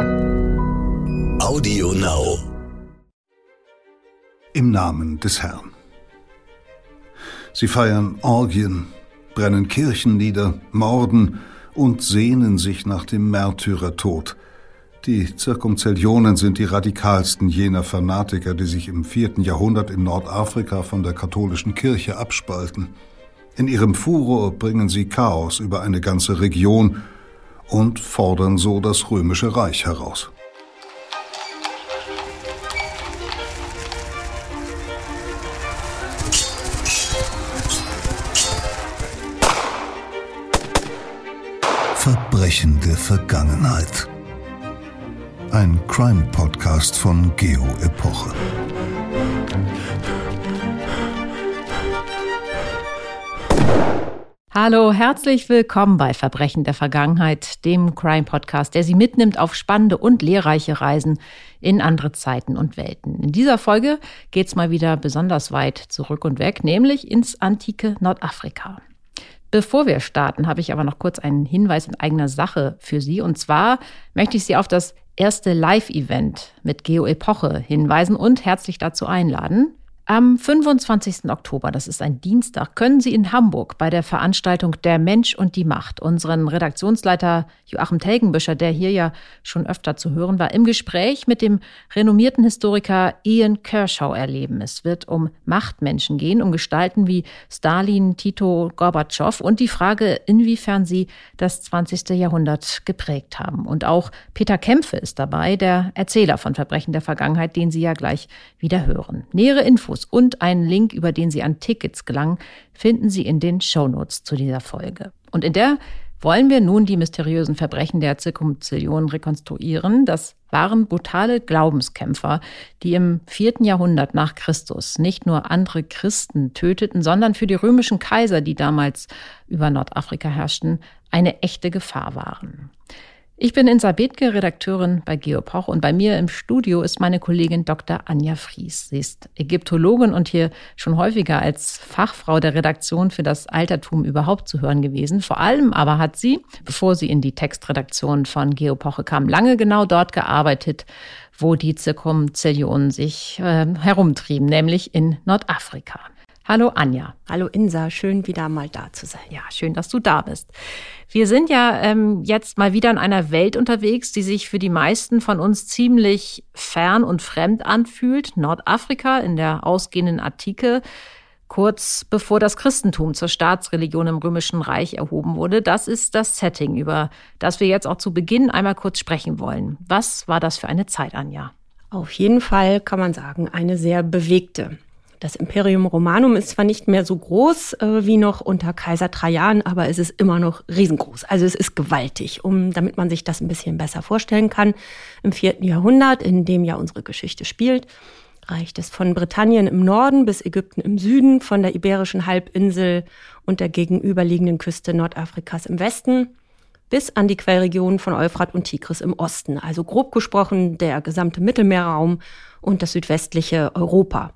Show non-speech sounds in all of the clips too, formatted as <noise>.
Audio Now. Im Namen des Herrn. Sie feiern Orgien, brennen Kirchen nieder, morden und sehnen sich nach dem Märtyrertod. Die Zirkumzellionen sind die radikalsten jener Fanatiker, die sich im vierten Jahrhundert in Nordafrika von der katholischen Kirche abspalten. In ihrem Furor bringen sie Chaos über eine ganze Region und fordern so das römische Reich heraus. Verbrechende Vergangenheit. Ein Crime-Podcast von Geo Epoche. Hallo, herzlich willkommen bei Verbrechen der Vergangenheit, dem Crime-Podcast, der Sie mitnimmt auf spannende und lehrreiche Reisen in andere Zeiten und Welten. In dieser Folge geht's mal wieder besonders weit zurück und weg, nämlich ins antike Nordafrika. Bevor wir starten, habe ich aber noch kurz einen Hinweis in eigener Sache für Sie. Und zwar möchte ich Sie auf das erste Live-Event mit Geo Epoche hinweisen und herzlich dazu einladen. Am 25. Oktober, das ist ein Dienstag, können Sie in Hamburg bei der Veranstaltung Der Mensch und die Macht unseren Redaktionsleiter Joachim Telgenbüscher, der hier ja schon öfter zu hören war, im Gespräch mit dem renommierten Historiker Ian Kershaw erleben. Es wird um Machtmenschen gehen, um Gestalten wie Stalin, Tito, Gorbatschow und die Frage, inwiefern sie das 20. Jahrhundert geprägt haben. Und auch Peter Kämpfe ist dabei, der Erzähler von Verbrechen der Vergangenheit, den Sie ja gleich wieder hören. Nähere Infos Infos und einen Link, über den Sie an Tickets gelangen, finden Sie in den Shownotes zu dieser Folge. Und in der wollen wir nun die mysteriösen Verbrechen der Zirkumzillion rekonstruieren. Das waren brutale Glaubenskämpfer, die im vierten Jahrhundert nach Christus nicht nur andere Christen töteten, sondern für die römischen Kaiser, die damals über Nordafrika herrschten, eine echte Gefahr waren. Ich bin Insa Bethke, Redakteurin bei Geopoch und bei mir im Studio ist meine Kollegin Dr. Anja Fries. Sie ist Ägyptologin und hier schon häufiger als Fachfrau der Redaktion für das Altertum überhaupt zu hören gewesen. Vor allem aber hat sie, bevor sie in die Textredaktion von Geopoche kam, lange genau dort gearbeitet, wo die Zirkumzillionen sich äh, herumtrieben, nämlich in Nordafrika. Hallo Anja. Hallo Insa, schön wieder mal da zu sein. Ja, schön, dass du da bist. Wir sind ja ähm, jetzt mal wieder in einer Welt unterwegs, die sich für die meisten von uns ziemlich fern und fremd anfühlt. Nordafrika in der ausgehenden Antike, kurz bevor das Christentum zur Staatsreligion im Römischen Reich erhoben wurde. Das ist das Setting, über das wir jetzt auch zu Beginn einmal kurz sprechen wollen. Was war das für eine Zeit, Anja? Auf jeden Fall kann man sagen, eine sehr bewegte. Das Imperium Romanum ist zwar nicht mehr so groß äh, wie noch unter Kaiser Trajan, aber es ist immer noch riesengroß. Also es ist gewaltig, um, damit man sich das ein bisschen besser vorstellen kann. Im vierten Jahrhundert, in dem ja unsere Geschichte spielt, reicht es von Britannien im Norden bis Ägypten im Süden, von der Iberischen Halbinsel und der gegenüberliegenden Küste Nordafrikas im Westen bis an die Quellregionen von Euphrat und Tigris im Osten. Also grob gesprochen der gesamte Mittelmeerraum und das südwestliche Europa.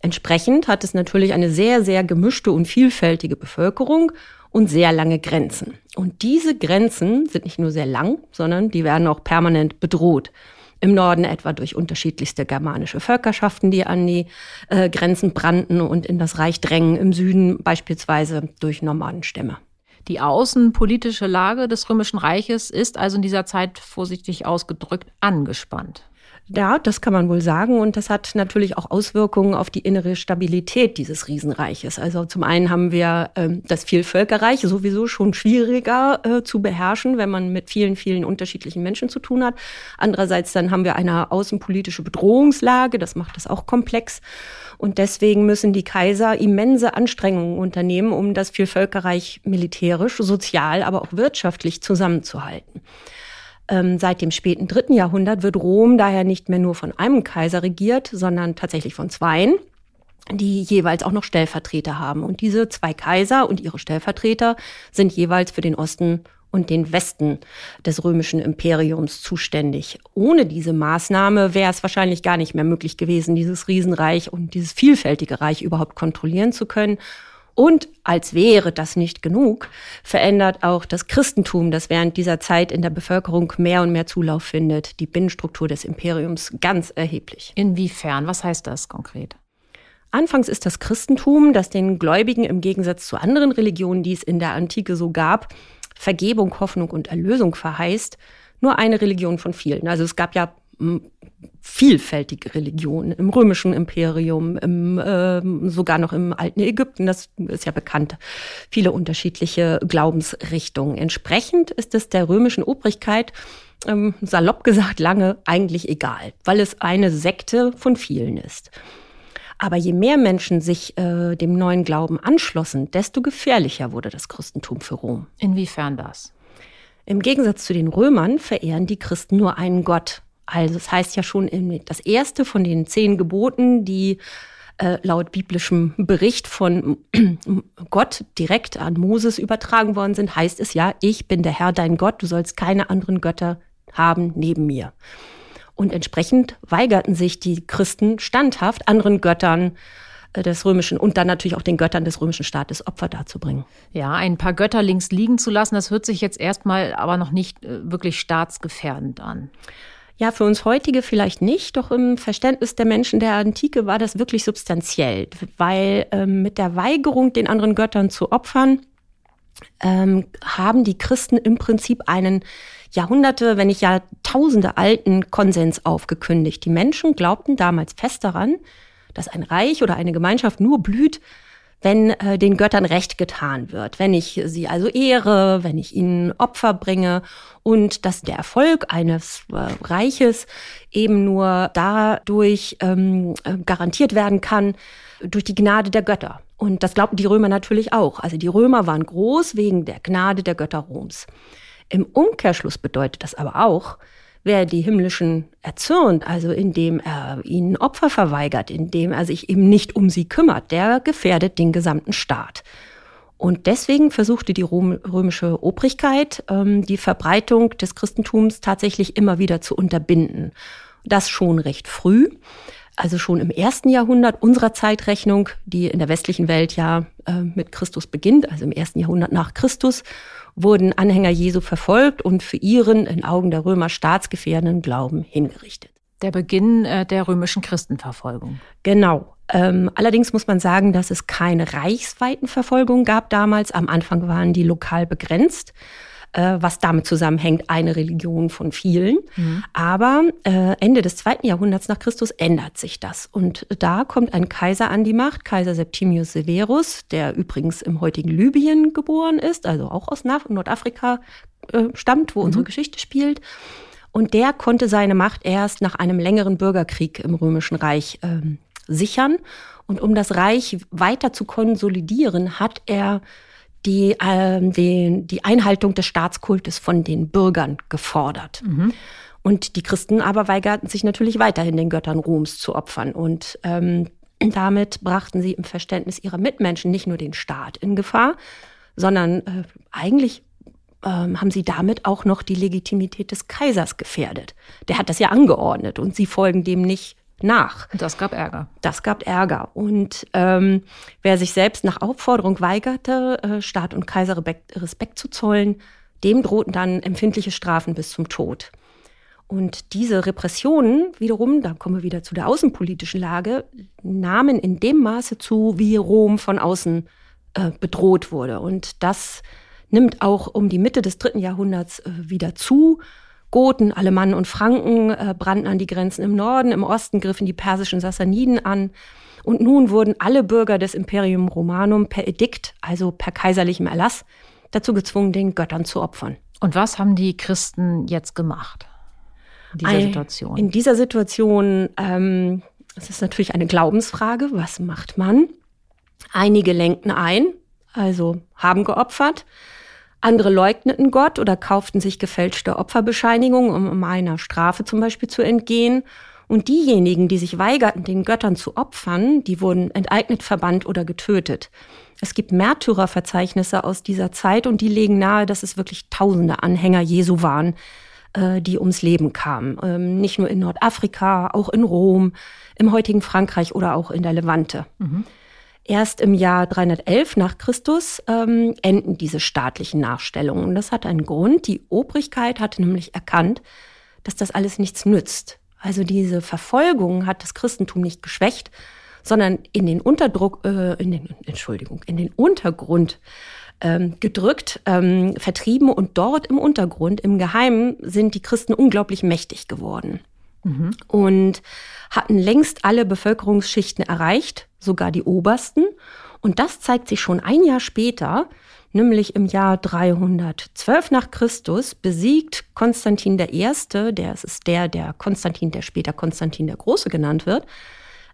Entsprechend hat es natürlich eine sehr, sehr gemischte und vielfältige Bevölkerung und sehr lange Grenzen. Und diese Grenzen sind nicht nur sehr lang, sondern die werden auch permanent bedroht. Im Norden etwa durch unterschiedlichste germanische Völkerschaften, die an die äh, Grenzen brannten und in das Reich drängen. Im Süden beispielsweise durch Nomadenstämme. Die außenpolitische Lage des Römischen Reiches ist also in dieser Zeit vorsichtig ausgedrückt angespannt. Ja, das kann man wohl sagen. Und das hat natürlich auch Auswirkungen auf die innere Stabilität dieses Riesenreiches. Also zum einen haben wir ähm, das Vielvölkerreich sowieso schon schwieriger äh, zu beherrschen, wenn man mit vielen, vielen unterschiedlichen Menschen zu tun hat. Andererseits dann haben wir eine außenpolitische Bedrohungslage. Das macht das auch komplex. Und deswegen müssen die Kaiser immense Anstrengungen unternehmen, um das Vielvölkerreich militärisch, sozial, aber auch wirtschaftlich zusammenzuhalten. Ähm, seit dem späten dritten Jahrhundert wird Rom daher nicht mehr nur von einem Kaiser regiert, sondern tatsächlich von zweien die jeweils auch noch Stellvertreter haben. Und diese zwei Kaiser und ihre Stellvertreter sind jeweils für den Osten und den Westen des römischen Imperiums zuständig. Ohne diese Maßnahme wäre es wahrscheinlich gar nicht mehr möglich gewesen, dieses Riesenreich und dieses vielfältige Reich überhaupt kontrollieren zu können. Und als wäre das nicht genug, verändert auch das Christentum, das während dieser Zeit in der Bevölkerung mehr und mehr Zulauf findet, die Binnenstruktur des Imperiums ganz erheblich. Inwiefern? Was heißt das konkret? Anfangs ist das Christentum, das den Gläubigen im Gegensatz zu anderen Religionen, die es in der Antike so gab, Vergebung, Hoffnung und Erlösung verheißt, nur eine Religion von vielen. Also es gab ja vielfältige Religionen im römischen Imperium, im, äh, sogar noch im alten Ägypten, das ist ja bekannt, viele unterschiedliche Glaubensrichtungen. Entsprechend ist es der römischen Obrigkeit, ähm, salopp gesagt, lange eigentlich egal, weil es eine Sekte von vielen ist. Aber je mehr Menschen sich äh, dem neuen Glauben anschlossen, desto gefährlicher wurde das Christentum für Rom. Inwiefern das? Im Gegensatz zu den Römern verehren die Christen nur einen Gott, also es das heißt ja schon, das erste von den zehn Geboten, die äh, laut biblischem Bericht von <clears throat> Gott direkt an Moses übertragen worden sind, heißt es ja, ich bin der Herr dein Gott, du sollst keine anderen Götter haben neben mir. Und entsprechend weigerten sich die Christen standhaft, anderen Göttern äh, des römischen und dann natürlich auch den Göttern des römischen Staates Opfer darzubringen. Ja, ein paar Götter links liegen zu lassen, das hört sich jetzt erstmal aber noch nicht äh, wirklich staatsgefährdend an. Ja, für uns heutige vielleicht nicht, doch im Verständnis der Menschen der Antike war das wirklich substanziell, weil ähm, mit der Weigerung, den anderen Göttern zu opfern, ähm, haben die Christen im Prinzip einen Jahrhunderte, wenn nicht Jahrtausende alten Konsens aufgekündigt. Die Menschen glaubten damals fest daran, dass ein Reich oder eine Gemeinschaft nur blüht, wenn äh, den Göttern Recht getan wird, wenn ich sie also ehre, wenn ich ihnen Opfer bringe und dass der Erfolg eines äh, Reiches eben nur dadurch ähm, äh, garantiert werden kann, durch die Gnade der Götter. Und das glaubten die Römer natürlich auch. Also die Römer waren groß wegen der Gnade der Götter Roms. Im Umkehrschluss bedeutet das aber auch, wer die himmlischen erzürnt, also indem er ihnen Opfer verweigert, indem er sich eben nicht um sie kümmert, der gefährdet den gesamten Staat. Und deswegen versuchte die römische Obrigkeit, ähm, die Verbreitung des Christentums tatsächlich immer wieder zu unterbinden. Das schon recht früh, also schon im ersten Jahrhundert unserer Zeitrechnung, die in der westlichen Welt ja äh, mit Christus beginnt, also im ersten Jahrhundert nach Christus wurden Anhänger Jesu verfolgt und für ihren in Augen der Römer staatsgefährdenden Glauben hingerichtet. Der Beginn äh, der römischen Christenverfolgung. Genau. Ähm, allerdings muss man sagen, dass es keine reichsweiten Verfolgungen gab damals. Am Anfang waren die lokal begrenzt äh, was damit zusammenhängt, eine Religion von vielen. Mhm. Aber äh, Ende des zweiten Jahrhunderts nach Christus ändert sich das. Und da kommt ein Kaiser an die Macht, Kaiser Septimius Severus, der übrigens im heutigen Libyen geboren ist, also auch aus Nordafrika äh, stammt, wo mhm. unsere Geschichte spielt. Und der konnte seine Macht erst nach einem längeren Bürgerkrieg im Römischen Reich ähm, sichern. Und um das Reich weiter zu konsolidieren, hat er die, äh, die, die Einhaltung des Staatskultes von den Bürgern gefordert. Mhm. Und die Christen aber weigerten sich natürlich weiterhin den Göttern Roms zu opfern. Und ähm, damit brachten sie im Verständnis ihrer Mitmenschen nicht nur den Staat in Gefahr, sondern äh, eigentlich ähm, haben sie damit auch noch die Legitimität des Kaisers gefährdet. Der hat das ja angeordnet und sie folgen dem nicht nach. Das gab Ärger. Das gab Ärger. Und ähm, wer sich selbst nach Aufforderung weigerte, äh, Staat und Kaiser Respekt zu zollen, dem drohten dann empfindliche Strafen bis zum Tod. Und diese Repressionen wiederum, da kommen wir wieder zu der außenpolitischen Lage, nahmen in dem Maße zu, wie Rom von außen äh, bedroht wurde. Und das nimmt auch um die Mitte des dritten Jahrhunderts äh, wieder zu. Goten, Alemannen und Franken äh, brannten an die Grenzen im Norden, im Osten griffen die persischen Sassaniden an. Und nun wurden alle Bürger des Imperium Romanum per Edikt, also per kaiserlichem Erlass, dazu gezwungen, den Göttern zu opfern. Und was haben die Christen jetzt gemacht in dieser Situation? In dieser Situation, ähm, das ist natürlich eine Glaubensfrage, was macht man? Einige lenkten ein, also haben geopfert. Andere leugneten Gott oder kauften sich gefälschte Opferbescheinigungen, um einer Strafe zum Beispiel zu entgehen. Und diejenigen, die sich weigerten, den Göttern zu opfern, die wurden enteignet, verbannt oder getötet. Es gibt Märtyrerverzeichnisse aus dieser Zeit und die legen nahe, dass es wirklich tausende Anhänger Jesu waren, äh, die ums Leben kamen. Ähm, nicht nur in Nordafrika, auch in Rom, im heutigen Frankreich oder auch in der Levante. Mhm. Erst im Jahr 311 nach Christus ähm, enden diese staatlichen Nachstellungen. Und das hat einen Grund. Die Obrigkeit hatte nämlich erkannt, dass das alles nichts nützt. Also diese Verfolgung hat das Christentum nicht geschwächt, sondern in den Unterdruck, äh, in den, Entschuldigung, in den Untergrund ähm, gedrückt, ähm, vertrieben und dort im Untergrund, im Geheimen, sind die Christen unglaublich mächtig geworden. Mhm. Und hatten längst alle Bevölkerungsschichten erreicht, sogar die obersten. Und das zeigt sich schon ein Jahr später, nämlich im Jahr 312 nach Christus, besiegt Konstantin I., der ist der, der Konstantin, der später Konstantin der Große genannt wird,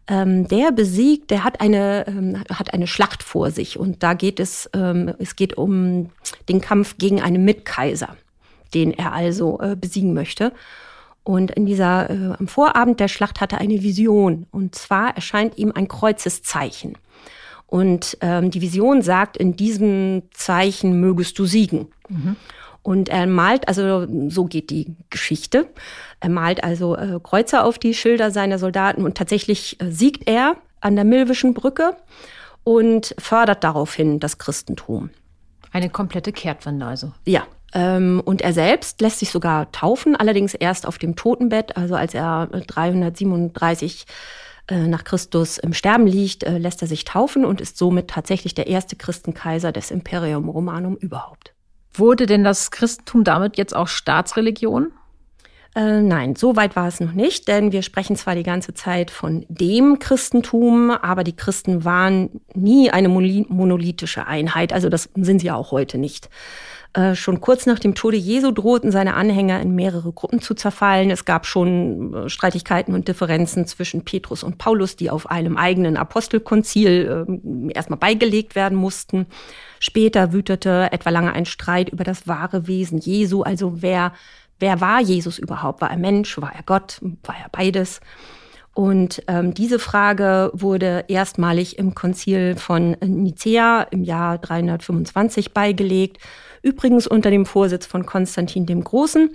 ähm, der besiegt, der hat eine, ähm, hat eine Schlacht vor sich und da geht es, ähm, es geht um den Kampf gegen einen Mitkaiser, den er also äh, besiegen möchte. Und in dieser, äh, am Vorabend der Schlacht hat er eine Vision. Und zwar erscheint ihm ein Kreuzeszeichen. Und ähm, die Vision sagt, in diesem Zeichen mögest du siegen. Mhm. Und er malt, also so geht die Geschichte. Er malt also äh, Kreuzer auf die Schilder seiner Soldaten und tatsächlich äh, siegt er an der Milwischen Brücke und fördert daraufhin das Christentum. Eine komplette Kehrtwende also. Ja, und er selbst lässt sich sogar taufen, allerdings erst auf dem Totenbett, also als er 337 äh, nach Christus im Sterben liegt, äh, lässt er sich taufen und ist somit tatsächlich der erste Christenkaiser des Imperium Romanum überhaupt. Wurde denn das Christentum damit jetzt auch Staatsreligion? Äh, nein, so weit war es noch nicht, denn wir sprechen zwar die ganze Zeit von dem Christentum, aber die Christen waren nie eine monolithische Einheit, also das sind sie auch heute nicht. Äh, schon kurz nach dem Tode Jesu drohten seine Anhänger in mehrere Gruppen zu zerfallen. Es gab schon äh, Streitigkeiten und Differenzen zwischen Petrus und Paulus, die auf einem eigenen Apostelkonzil äh, erstmal beigelegt werden mussten. Später wütete etwa lange ein Streit über das wahre Wesen Jesu, also wer, wer war Jesus überhaupt? War er Mensch? War er Gott? War er beides? Und ähm, diese Frage wurde erstmalig im Konzil von Nicea im Jahr 325 beigelegt übrigens unter dem Vorsitz von Konstantin dem Großen,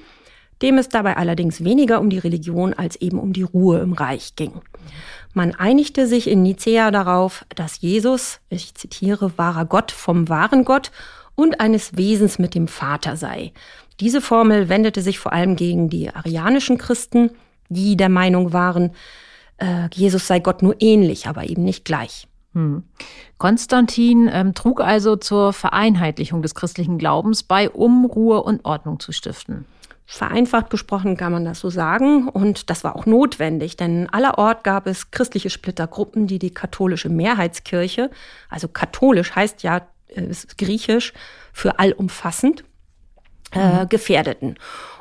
dem es dabei allerdings weniger um die Religion als eben um die Ruhe im Reich ging. Man einigte sich in Nicea darauf, dass Jesus, ich zitiere, wahrer Gott vom wahren Gott und eines Wesens mit dem Vater sei. Diese Formel wendete sich vor allem gegen die arianischen Christen, die der Meinung waren, äh, Jesus sei Gott nur ähnlich, aber eben nicht gleich. Hm. Konstantin ähm, trug also zur Vereinheitlichung des christlichen Glaubens bei, um Ruhe und Ordnung zu stiften. Vereinfacht gesprochen kann man das so sagen. Und das war auch notwendig, denn allerort gab es christliche Splittergruppen, die die katholische Mehrheitskirche, also katholisch heißt ja, äh, ist griechisch für allumfassend, äh, mhm. gefährdeten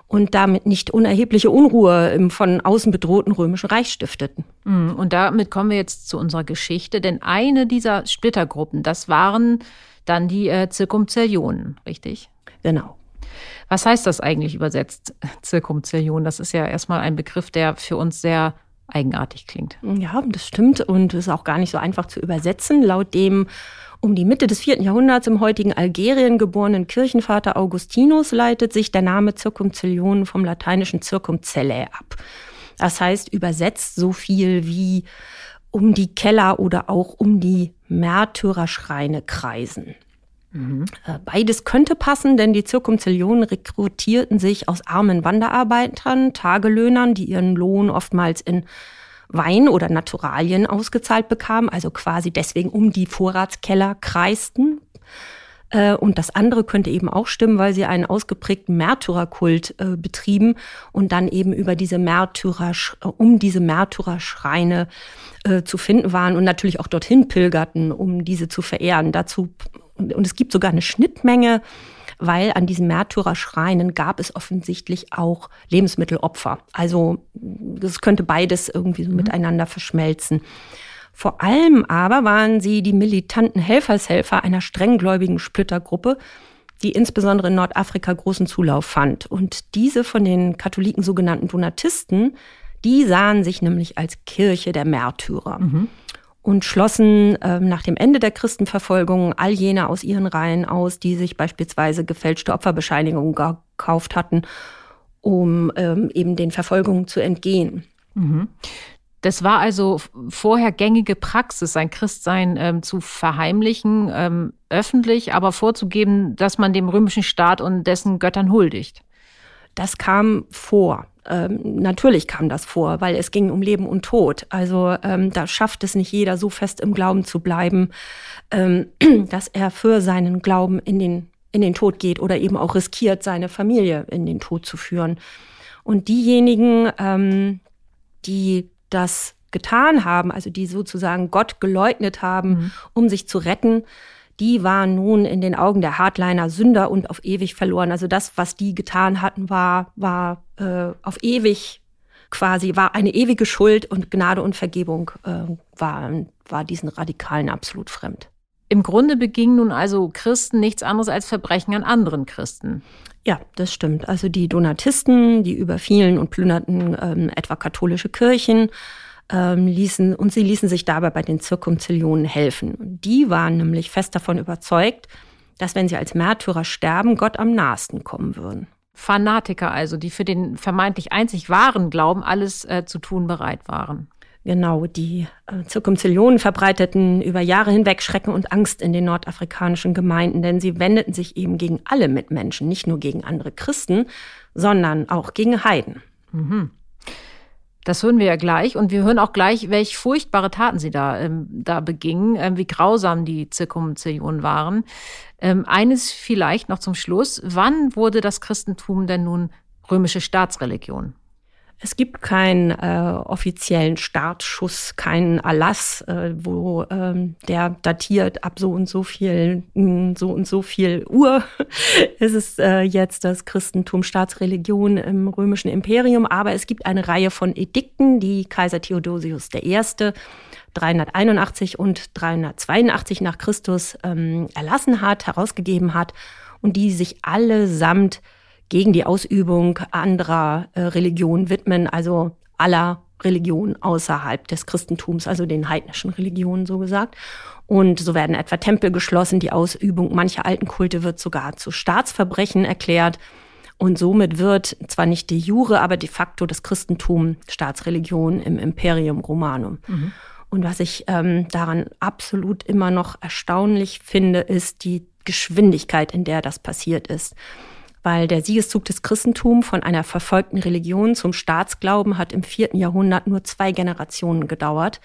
und damit nicht unerhebliche Unruhe im von außen bedrohten römischen Reich stifteten. Mm, und damit kommen wir jetzt zu unserer Geschichte, denn eine dieser Splittergruppen, das waren dann die äh, Zirkumzellionen, richtig? Genau. Was heißt das eigentlich übersetzt, Zirkumzellion? Das ist ja erstmal ein Begriff, der für uns sehr eigenartig klingt. Ja, das stimmt und ist auch gar nicht so einfach zu übersetzen. Laut dem um die Mitte des vierten Jahrhunderts im heutigen Algerien geborenen Kirchenvater Augustinus leitet sich der Name Zirkumzellion vom lateinischen Circumcellae ab. Das heißt übersetzt so viel wie um die Keller oder auch um die Märtyrerschreine kreisen. Mhm. Äh, beides könnte passen, denn die Zirkumzellionen rekrutierten sich aus armen Wanderarbeitern, Tagelöhnern, die ihren Lohn oftmals in Wein oder Naturalien ausgezahlt bekamen, also quasi deswegen um die Vorratskeller kreisten. Äh, und das andere könnte eben auch stimmen, weil sie einen ausgeprägten Märtyrerkult äh, betrieben und dann eben über diese Märtyrer, äh, um diese Märtyrerschreine äh, zu finden waren und natürlich auch dorthin pilgerten, um diese zu verehren. Dazu, und es gibt sogar eine Schnittmenge weil an diesen Märtyrerschreinen gab es offensichtlich auch Lebensmittelopfer. Also das könnte beides irgendwie so mhm. miteinander verschmelzen. Vor allem aber waren sie die militanten Helfershelfer einer strenggläubigen Splittergruppe, die insbesondere in Nordafrika großen Zulauf fand. Und diese von den Katholiken sogenannten Donatisten, die sahen sich nämlich als Kirche der Märtyrer. Mhm und schlossen äh, nach dem Ende der Christenverfolgung all jene aus ihren Reihen aus, die sich beispielsweise gefälschte Opferbescheinigungen gekauft hatten, um ähm, eben den Verfolgungen zu entgehen. Mhm. Das war also vorher gängige Praxis, sein Christsein ähm, zu verheimlichen, ähm, öffentlich, aber vorzugeben, dass man dem römischen Staat und dessen Göttern huldigt. Das kam vor. Ähm, natürlich kam das vor, weil es ging um Leben und Tod. Also ähm, da schafft es nicht jeder, so fest im Glauben zu bleiben, ähm, <clears throat> dass er für seinen Glauben in den, in den Tod geht oder eben auch riskiert, seine Familie in den Tod zu führen. Und diejenigen, ähm, die das getan haben, also die sozusagen Gott geleugnet haben, mhm. um sich zu retten, die waren nun in den Augen der Hardliner Sünder und auf ewig verloren. Also das, was die getan hatten, war, war äh, auf ewig quasi, war eine ewige Schuld und Gnade und Vergebung äh, war, war diesen Radikalen absolut fremd. Im Grunde begingen nun also Christen nichts anderes als Verbrechen an anderen Christen. Ja, das stimmt. Also die Donatisten, die überfielen und plünderten ähm, etwa katholische Kirchen, ähm, ließen, und sie ließen sich dabei bei den Zirkumzillionen helfen. Und die waren nämlich fest davon überzeugt, dass wenn sie als Märtyrer sterben, Gott am nahesten kommen würden. Fanatiker also, die für den vermeintlich einzig wahren Glauben alles äh, zu tun bereit waren. Genau, die äh, Zirkumzillionen verbreiteten über Jahre hinweg Schrecken und Angst in den nordafrikanischen Gemeinden, denn sie wendeten sich eben gegen alle Mitmenschen, nicht nur gegen andere Christen, sondern auch gegen Heiden. Mhm. Das hören wir ja gleich und wir hören auch gleich, welche furchtbare Taten sie da, ähm, da begingen, ähm, wie grausam die Zirkumzillionen waren. Ähm, eines vielleicht noch zum Schluss. Wann wurde das Christentum denn nun römische Staatsreligion? Es gibt keinen äh, offiziellen Startschuss, keinen Erlass, äh, wo ähm, der datiert ab so und so viel, hm, so und so viel Uhr <laughs> ist es äh, jetzt das Christentum Staatsreligion im römischen Imperium. Aber es gibt eine Reihe von Edikten, die Kaiser Theodosius I. 381 und 382 nach Christus ähm, erlassen hat, herausgegeben hat und die sich allesamt gegen die Ausübung anderer äh, Religionen widmen, also aller Religionen außerhalb des Christentums, also den heidnischen Religionen so gesagt. Und so werden etwa Tempel geschlossen, die Ausübung mancher alten Kulte wird sogar zu Staatsverbrechen erklärt. Und somit wird zwar nicht de jure, aber de facto das Christentum Staatsreligion im Imperium Romanum. Mhm. Und was ich ähm, daran absolut immer noch erstaunlich finde, ist die Geschwindigkeit, in der das passiert ist weil der Siegeszug des Christentums von einer verfolgten Religion zum Staatsglauben hat im vierten Jahrhundert nur zwei Generationen gedauert.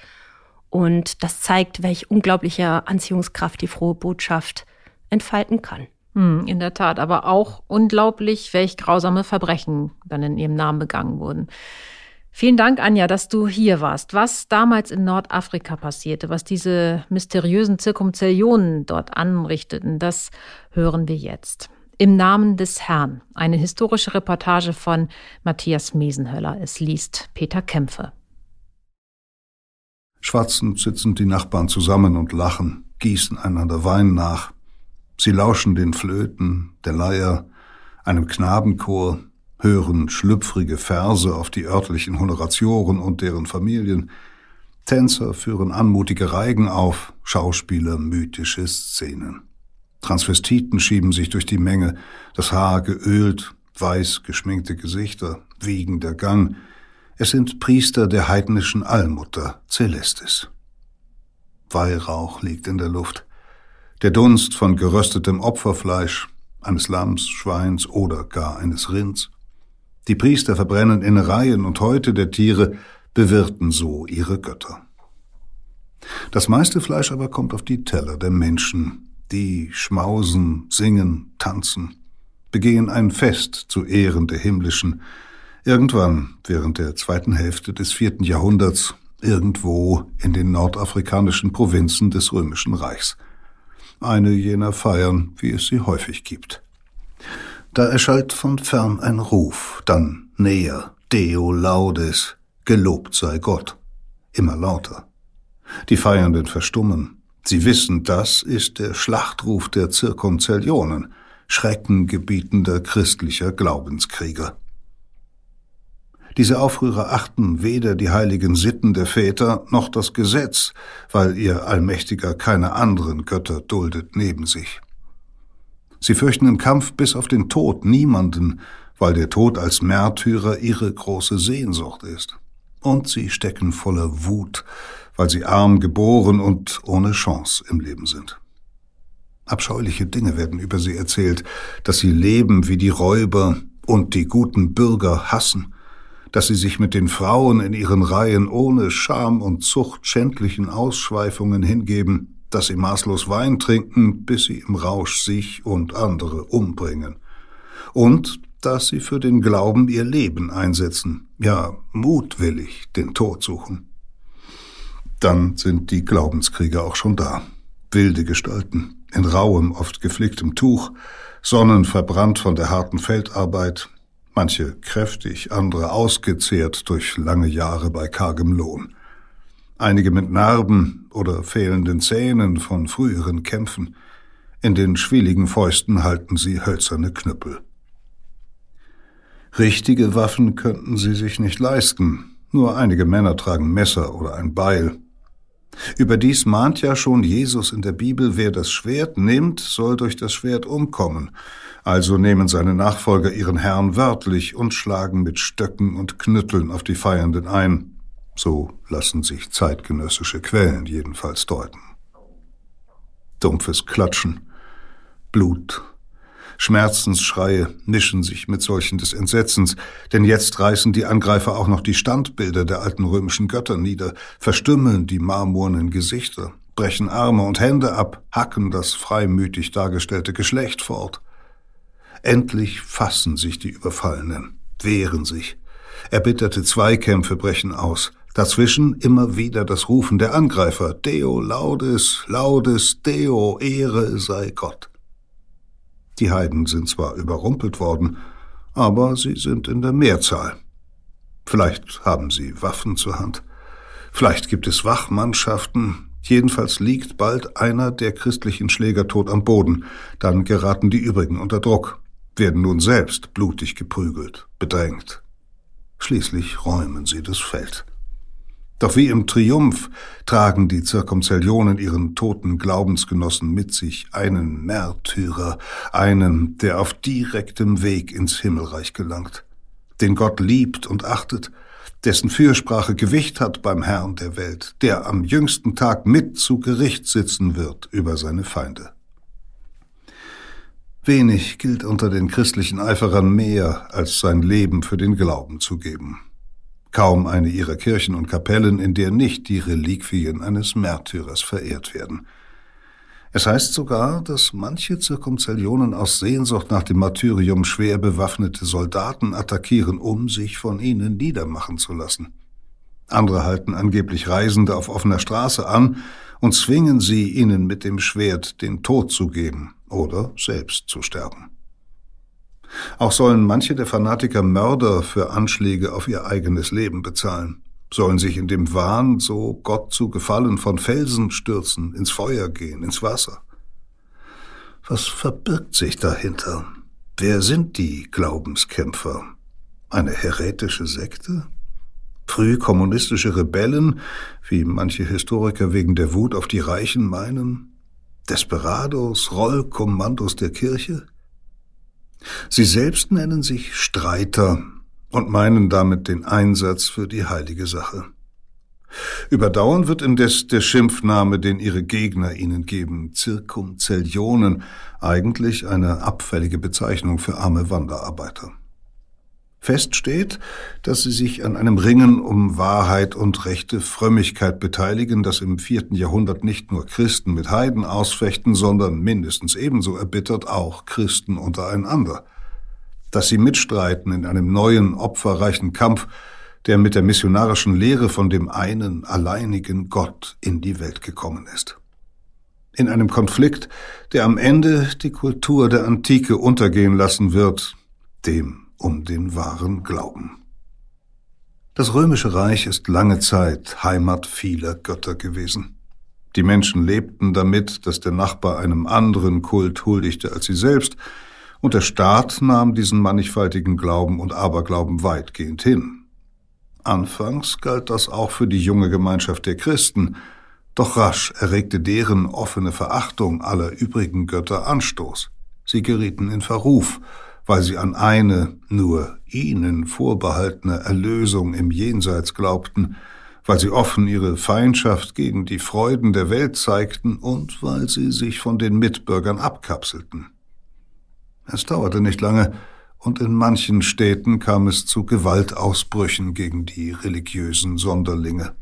Und das zeigt, welche unglaubliche Anziehungskraft die frohe Botschaft entfalten kann. Hm, in der Tat, aber auch unglaublich, welch grausame Verbrechen dann in ihrem Namen begangen wurden. Vielen Dank, Anja, dass du hier warst. Was damals in Nordafrika passierte, was diese mysteriösen Zirkumzellionen dort anrichteten, das hören wir jetzt. Im Namen des Herrn. Eine historische Reportage von Matthias Mesenhöller. Es liest Peter Kämpfe. Schwatzend sitzen die Nachbarn zusammen und lachen, gießen einander Wein nach. Sie lauschen den Flöten, der Leier, einem Knabenchor, hören schlüpfrige Verse auf die örtlichen Honoratioren und deren Familien. Tänzer führen anmutige Reigen auf, Schauspieler mythische Szenen. Transvestiten schieben sich durch die Menge, das Haar geölt, weiß geschminkte Gesichter, wiegender Gang. Es sind Priester der heidnischen Allmutter Celestis. Weihrauch liegt in der Luft. Der Dunst von geröstetem Opferfleisch, eines Lamms, Schweins oder gar eines Rinds. Die Priester verbrennen Innereien und Häute der Tiere, bewirten so ihre Götter. Das meiste Fleisch aber kommt auf die Teller der Menschen, die schmausen, singen, tanzen, begehen ein Fest zu Ehren der himmlischen, irgendwann während der zweiten Hälfte des vierten Jahrhunderts, irgendwo in den nordafrikanischen Provinzen des Römischen Reichs. Eine jener Feiern, wie es sie häufig gibt. Da erschallt von fern ein Ruf, dann näher, Deo laudes, gelobt sei Gott, immer lauter. Die Feiernden verstummen, Sie wissen, das ist der Schlachtruf der Zirkumzellionen, schreckengebietender christlicher Glaubenskrieger. Diese Aufrührer achten weder die heiligen Sitten der Väter noch das Gesetz, weil ihr Allmächtiger keine anderen Götter duldet neben sich. Sie fürchten im Kampf bis auf den Tod niemanden, weil der Tod als Märtyrer ihre große Sehnsucht ist. Und sie stecken voller Wut, weil sie arm geboren und ohne Chance im Leben sind. Abscheuliche Dinge werden über sie erzählt, dass sie leben wie die Räuber und die guten Bürger hassen, dass sie sich mit den Frauen in ihren Reihen ohne Scham und Zucht schändlichen Ausschweifungen hingeben, dass sie maßlos Wein trinken, bis sie im Rausch sich und andere umbringen. Und dass sie für den Glauben ihr Leben einsetzen, ja mutwillig den Tod suchen. Dann sind die Glaubenskrieger auch schon da. Wilde Gestalten, in rauem, oft geflicktem Tuch, Sonnen verbrannt von der harten Feldarbeit, manche kräftig, andere ausgezehrt durch lange Jahre bei kargem Lohn. Einige mit Narben oder fehlenden Zähnen von früheren Kämpfen. In den schwieligen Fäusten halten sie hölzerne Knüppel. Richtige Waffen könnten sie sich nicht leisten. Nur einige Männer tragen Messer oder ein Beil. Überdies mahnt ja schon Jesus in der Bibel, wer das Schwert nimmt, soll durch das Schwert umkommen. Also nehmen seine Nachfolger ihren Herrn wörtlich und schlagen mit Stöcken und Knütteln auf die Feiernden ein. So lassen sich zeitgenössische Quellen jedenfalls deuten. Dumpfes Klatschen, Blut Schmerzensschreie mischen sich mit solchen des Entsetzens, denn jetzt reißen die Angreifer auch noch die Standbilder der alten römischen Götter nieder, verstümmeln die marmornen Gesichter, brechen Arme und Hände ab, hacken das freimütig dargestellte Geschlecht fort. Endlich fassen sich die Überfallenen, wehren sich. Erbitterte Zweikämpfe brechen aus, dazwischen immer wieder das Rufen der Angreifer, Deo laudes, laudes Deo, Ehre sei Gott. Die Heiden sind zwar überrumpelt worden, aber sie sind in der Mehrzahl. Vielleicht haben sie Waffen zur Hand. Vielleicht gibt es Wachmannschaften. Jedenfalls liegt bald einer der christlichen Schläger tot am Boden. Dann geraten die übrigen unter Druck, werden nun selbst blutig geprügelt, bedrängt. Schließlich räumen sie das Feld. Doch wie im Triumph tragen die Zirkumzellionen ihren toten Glaubensgenossen mit sich, einen Märtyrer, einen, der auf direktem Weg ins Himmelreich gelangt, den Gott liebt und achtet, dessen Fürsprache Gewicht hat beim Herrn der Welt, der am jüngsten Tag mit zu Gericht sitzen wird über seine Feinde. Wenig gilt unter den christlichen Eiferern mehr, als sein Leben für den Glauben zu geben kaum eine ihrer Kirchen und Kapellen, in der nicht die Reliquien eines Märtyrers verehrt werden. Es heißt sogar, dass manche Zirkumzellionen aus Sehnsucht nach dem Martyrium schwer bewaffnete Soldaten attackieren, um sich von ihnen niedermachen zu lassen. Andere halten angeblich Reisende auf offener Straße an und zwingen sie, ihnen mit dem Schwert den Tod zu geben oder selbst zu sterben. Auch sollen manche der Fanatiker Mörder für Anschläge auf ihr eigenes Leben bezahlen, sollen sich in dem Wahn, so Gott zu gefallen, von Felsen stürzen, ins Feuer gehen, ins Wasser. Was verbirgt sich dahinter? Wer sind die Glaubenskämpfer? Eine heretische Sekte? Frühkommunistische Rebellen, wie manche Historiker wegen der Wut auf die Reichen meinen? Desperados, Rollkommandos der Kirche? Sie selbst nennen sich Streiter und meinen damit den Einsatz für die heilige Sache. Überdauern wird indes der Schimpfname, den ihre Gegner ihnen geben, Zirkumzellionen, eigentlich eine abfällige Bezeichnung für arme Wanderarbeiter. Fest steht, dass sie sich an einem Ringen um Wahrheit und rechte Frömmigkeit beteiligen, das im vierten Jahrhundert nicht nur Christen mit Heiden ausfechten, sondern mindestens ebenso erbittert auch Christen untereinander. Dass sie mitstreiten in einem neuen, opferreichen Kampf, der mit der missionarischen Lehre von dem einen alleinigen Gott in die Welt gekommen ist. In einem Konflikt, der am Ende die Kultur der Antike untergehen lassen wird, dem um den wahren Glauben. Das römische Reich ist lange Zeit Heimat vieler Götter gewesen. Die Menschen lebten damit, dass der Nachbar einem anderen Kult huldigte als sie selbst, und der Staat nahm diesen mannigfaltigen Glauben und Aberglauben weitgehend hin. Anfangs galt das auch für die junge Gemeinschaft der Christen, doch rasch erregte deren offene Verachtung aller übrigen Götter Anstoß. Sie gerieten in Verruf weil sie an eine nur ihnen vorbehaltene Erlösung im Jenseits glaubten, weil sie offen ihre Feindschaft gegen die Freuden der Welt zeigten und weil sie sich von den Mitbürgern abkapselten. Es dauerte nicht lange, und in manchen Städten kam es zu Gewaltausbrüchen gegen die religiösen Sonderlinge.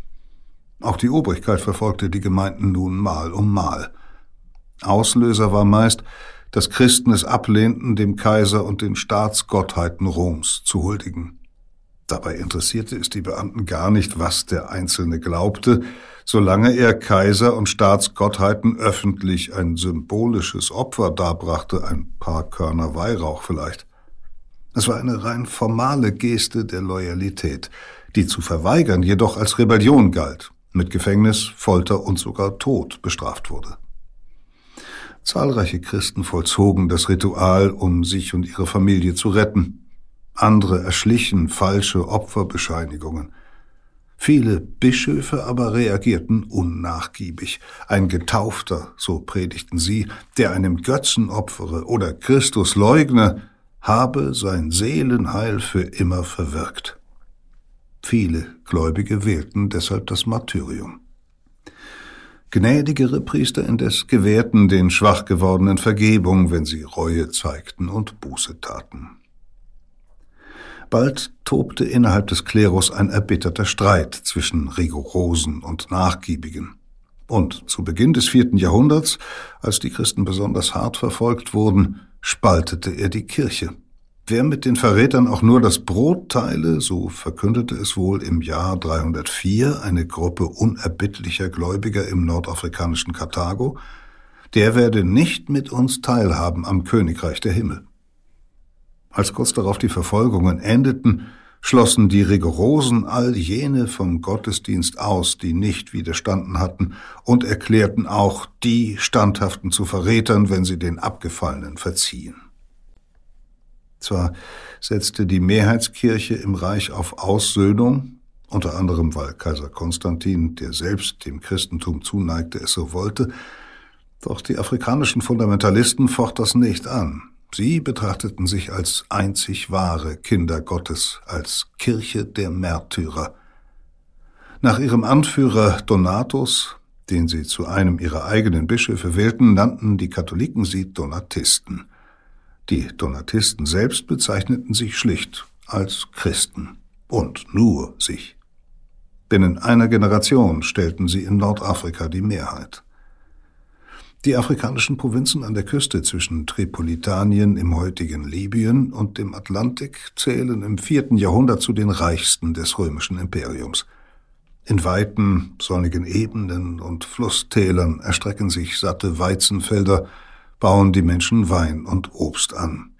Auch die Obrigkeit verfolgte die Gemeinden nun Mal um Mal. Auslöser war meist, dass Christen es ablehnten, dem Kaiser und den Staatsgottheiten Roms zu huldigen. Dabei interessierte es die Beamten gar nicht, was der Einzelne glaubte, solange er Kaiser und Staatsgottheiten öffentlich ein symbolisches Opfer darbrachte, ein paar Körner Weihrauch vielleicht. Es war eine rein formale Geste der Loyalität, die zu verweigern jedoch als Rebellion galt, mit Gefängnis, Folter und sogar Tod bestraft wurde. Zahlreiche Christen vollzogen das Ritual, um sich und ihre Familie zu retten. Andere erschlichen falsche Opferbescheinigungen. Viele Bischöfe aber reagierten unnachgiebig. Ein Getaufter, so predigten sie, der einem Götzen opfere oder Christus leugne, habe sein Seelenheil für immer verwirkt. Viele Gläubige wählten deshalb das Martyrium. Gnädigere Priester indes gewährten den schwach gewordenen Vergebung, wenn sie Reue zeigten und Buße taten. Bald tobte innerhalb des Klerus ein erbitterter Streit zwischen Rigorosen und Nachgiebigen. Und zu Beginn des vierten Jahrhunderts, als die Christen besonders hart verfolgt wurden, spaltete er die Kirche. Wer mit den Verrätern auch nur das Brot teile, so verkündete es wohl im Jahr 304 eine Gruppe unerbittlicher Gläubiger im nordafrikanischen Karthago, der werde nicht mit uns teilhaben am Königreich der Himmel. Als kurz darauf die Verfolgungen endeten, schlossen die Rigorosen all jene vom Gottesdienst aus, die nicht widerstanden hatten, und erklärten auch die Standhaften zu Verrätern, wenn sie den Abgefallenen verziehen. Zwar setzte die Mehrheitskirche im Reich auf Aussöhnung, unter anderem weil Kaiser Konstantin, der selbst dem Christentum zuneigte, es so wollte, doch die afrikanischen Fundamentalisten focht das nicht an. Sie betrachteten sich als einzig wahre Kinder Gottes, als Kirche der Märtyrer. Nach ihrem Anführer Donatus, den sie zu einem ihrer eigenen Bischöfe wählten, nannten die Katholiken sie Donatisten. Die Donatisten selbst bezeichneten sich schlicht als Christen und nur sich. Binnen einer Generation stellten sie in Nordafrika die Mehrheit. Die afrikanischen Provinzen an der Küste zwischen Tripolitanien im heutigen Libyen und dem Atlantik zählen im vierten Jahrhundert zu den reichsten des römischen Imperiums. In weiten, sonnigen Ebenen und Flusstälern erstrecken sich satte Weizenfelder, bauen die Menschen Wein und Obst an.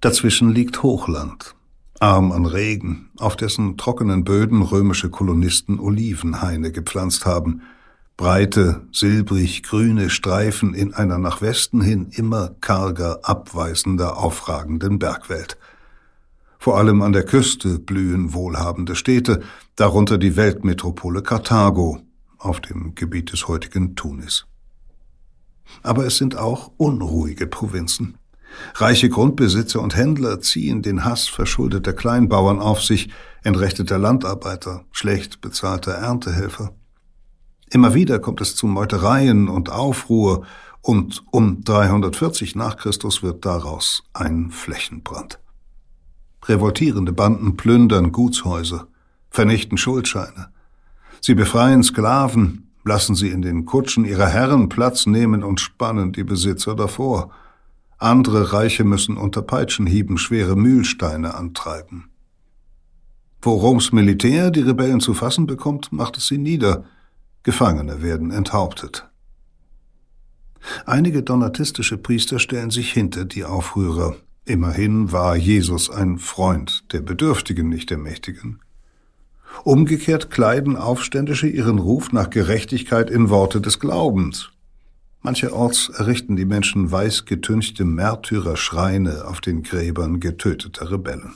Dazwischen liegt Hochland, arm an Regen, auf dessen trockenen Böden römische Kolonisten Olivenhaine gepflanzt haben – breite, silbrig grüne Streifen in einer nach Westen hin immer karger, abweisender, aufragenden Bergwelt. Vor allem an der Küste blühen wohlhabende Städte, darunter die Weltmetropole Karthago auf dem Gebiet des heutigen Tunis. Aber es sind auch unruhige Provinzen. Reiche Grundbesitzer und Händler ziehen den Hass verschuldeter Kleinbauern auf sich, entrechteter Landarbeiter, schlecht bezahlter Erntehelfer. Immer wieder kommt es zu Meutereien und Aufruhr, und um 340 nach Christus wird daraus ein Flächenbrand. Revoltierende Banden plündern Gutshäuser, vernichten Schuldscheine. Sie befreien Sklaven, lassen sie in den Kutschen ihrer Herren Platz nehmen und spannen die Besitzer davor. Andere Reiche müssen unter Peitschenhieben schwere Mühlsteine antreiben. Wo Roms Militär die Rebellen zu fassen bekommt, macht es sie nieder – Gefangene werden enthauptet. Einige donatistische Priester stellen sich hinter die Aufrührer. Immerhin war Jesus ein Freund der Bedürftigen, nicht der Mächtigen. Umgekehrt kleiden Aufständische ihren Ruf nach Gerechtigkeit in Worte des Glaubens. Mancherorts errichten die Menschen weiß getünchte Märtyrerschreine auf den Gräbern getöteter Rebellen.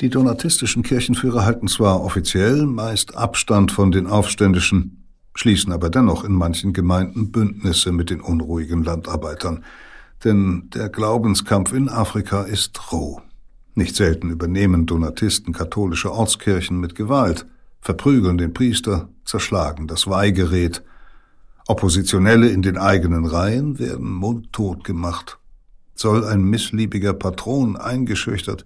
Die donatistischen Kirchenführer halten zwar offiziell meist Abstand von den Aufständischen, schließen aber dennoch in manchen Gemeinden Bündnisse mit den unruhigen Landarbeitern. denn der Glaubenskampf in Afrika ist roh. Nicht selten übernehmen Donatisten katholische Ortskirchen mit Gewalt, verprügeln den Priester, zerschlagen das Weihgerät. Oppositionelle in den eigenen Reihen werden mundtot gemacht. Soll ein missliebiger Patron eingeschüchtert,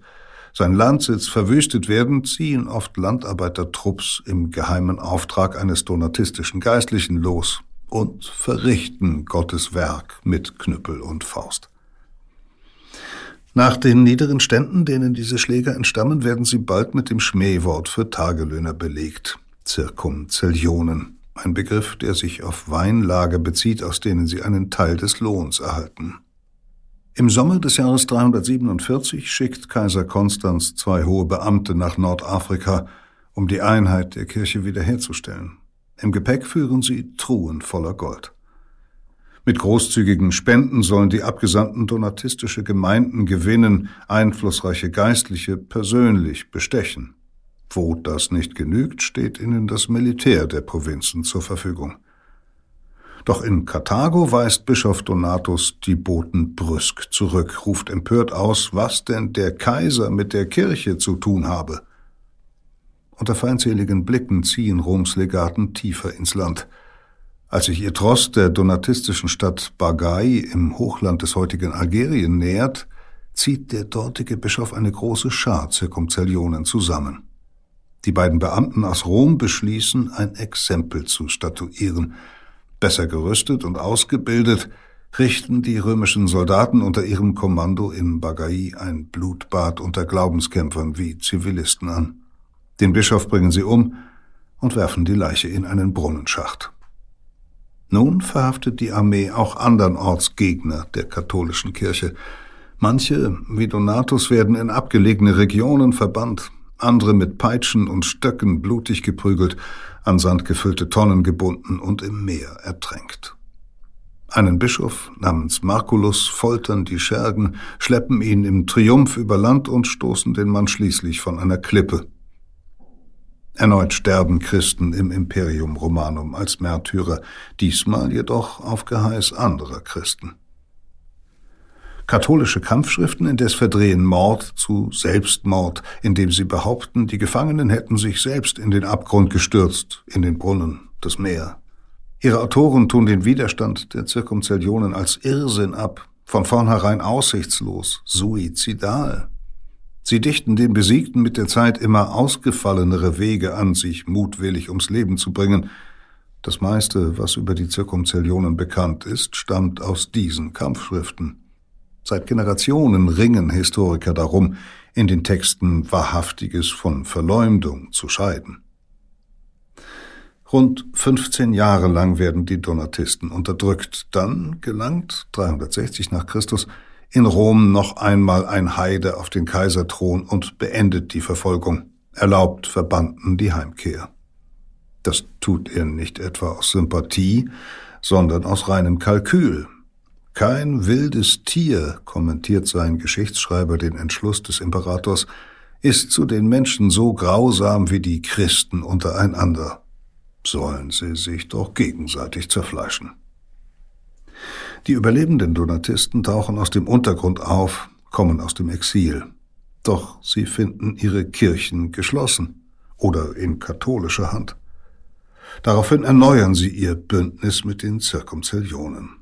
sein Landsitz verwüstet werden, ziehen oft Landarbeitertrupps im geheimen Auftrag eines donatistischen Geistlichen los und verrichten Gottes Werk mit Knüppel und Faust. Nach den niederen Ständen, denen diese Schläger entstammen, werden sie bald mit dem Schmähwort für Tagelöhner belegt. Zirkumzellionen. Ein Begriff, der sich auf Weinlager bezieht, aus denen sie einen Teil des Lohns erhalten. Im Sommer des Jahres 347 schickt Kaiser Konstanz zwei hohe Beamte nach Nordafrika, um die Einheit der Kirche wiederherzustellen. Im Gepäck führen sie Truhen voller Gold. Mit großzügigen Spenden sollen die Abgesandten donatistische Gemeinden gewinnen, einflussreiche Geistliche persönlich bestechen. Wo das nicht genügt, steht ihnen das Militär der Provinzen zur Verfügung. Doch in Karthago weist Bischof Donatus die Boten brüsk zurück, ruft empört aus, was denn der Kaiser mit der Kirche zu tun habe. Unter feindseligen Blicken ziehen Roms Legaten tiefer ins Land. Als sich ihr Trost der donatistischen Stadt Bagai im Hochland des heutigen Algerien nähert, zieht der dortige Bischof eine große Schar Zirkumzellionen zusammen. Die beiden Beamten aus Rom beschließen, ein Exempel zu statuieren – Besser gerüstet und ausgebildet richten die römischen Soldaten unter ihrem Kommando in Bagai ein Blutbad unter Glaubenskämpfern wie Zivilisten an. Den Bischof bringen sie um und werfen die Leiche in einen Brunnenschacht. Nun verhaftet die Armee auch andernorts Gegner der katholischen Kirche. Manche, wie Donatus, werden in abgelegene Regionen verbannt, andere mit Peitschen und Stöcken blutig geprügelt, an Sand gefüllte Tonnen gebunden und im Meer ertränkt. Einen Bischof namens Marculus foltern die Schergen, schleppen ihn im Triumph über Land und stoßen den Mann schließlich von einer Klippe. Erneut sterben Christen im Imperium Romanum als Märtyrer, diesmal jedoch auf Geheiß anderer Christen. Katholische Kampfschriften indes verdrehen Mord zu Selbstmord, indem sie behaupten, die Gefangenen hätten sich selbst in den Abgrund gestürzt, in den Brunnen, das Meer. Ihre Autoren tun den Widerstand der Zirkumzellionen als Irrsinn ab, von vornherein aussichtslos, suizidal. Sie dichten den Besiegten mit der Zeit immer ausgefallenere Wege an, sich mutwillig ums Leben zu bringen. Das meiste, was über die Zirkumzellionen bekannt ist, stammt aus diesen Kampfschriften. Seit Generationen ringen Historiker darum, in den Texten Wahrhaftiges von Verleumdung zu scheiden. Rund 15 Jahre lang werden die Donatisten unterdrückt. Dann gelangt 360 nach Christus in Rom noch einmal ein Heide auf den Kaiserthron und beendet die Verfolgung, erlaubt Verbannten die Heimkehr. Das tut er nicht etwa aus Sympathie, sondern aus reinem Kalkül, kein wildes Tier, kommentiert sein Geschichtsschreiber den Entschluss des Imperators, ist zu den Menschen so grausam wie die Christen untereinander. Sollen sie sich doch gegenseitig zerfleischen. Die überlebenden Donatisten tauchen aus dem Untergrund auf, kommen aus dem Exil. Doch sie finden ihre Kirchen geschlossen oder in katholischer Hand. Daraufhin erneuern sie ihr Bündnis mit den Zirkumzellionen.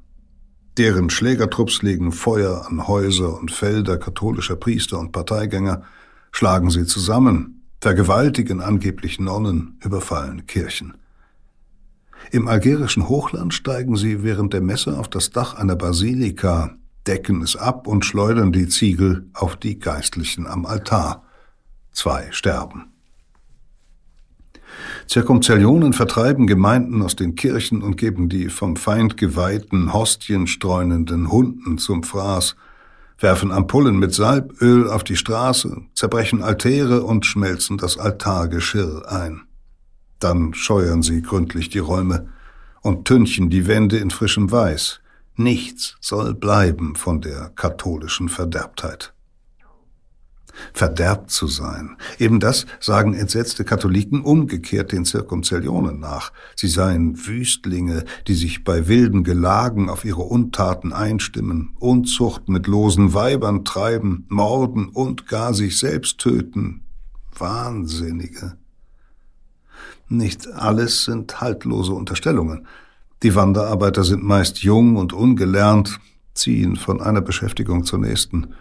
Deren Schlägertrupps legen Feuer an Häuser und Felder katholischer Priester und Parteigänger, schlagen sie zusammen, vergewaltigen angeblich Nonnen, überfallen Kirchen. Im algerischen Hochland steigen sie während der Messe auf das Dach einer Basilika, decken es ab und schleudern die Ziegel auf die Geistlichen am Altar. Zwei sterben. Zirkumzellionen vertreiben Gemeinden aus den Kirchen und geben die vom Feind geweihten, Hostien streunenden Hunden zum Fraß, werfen Ampullen mit Salböl auf die Straße, zerbrechen Altäre und schmelzen das Altargeschirr ein. Dann scheuern sie gründlich die Räume und tünchen die Wände in frischem Weiß. Nichts soll bleiben von der katholischen Verderbtheit. verderbt zu sein. Eben das sagen entsetzte Katholiken umgekehrt den Zirkumzellionen nach. Sie seien Wüstlinge, die sich bei wilden Gelagen auf ihre Untaten einstimmen, Unzucht mit losen Weibern treiben, morden und gar sich selbst töten. Wahnsinnige. Nicht alles sind haltlose Unterstellungen. Die Wanderarbeiter sind meist jung und ungelernt, ziehen von einer Beschäftigung zur nächsten.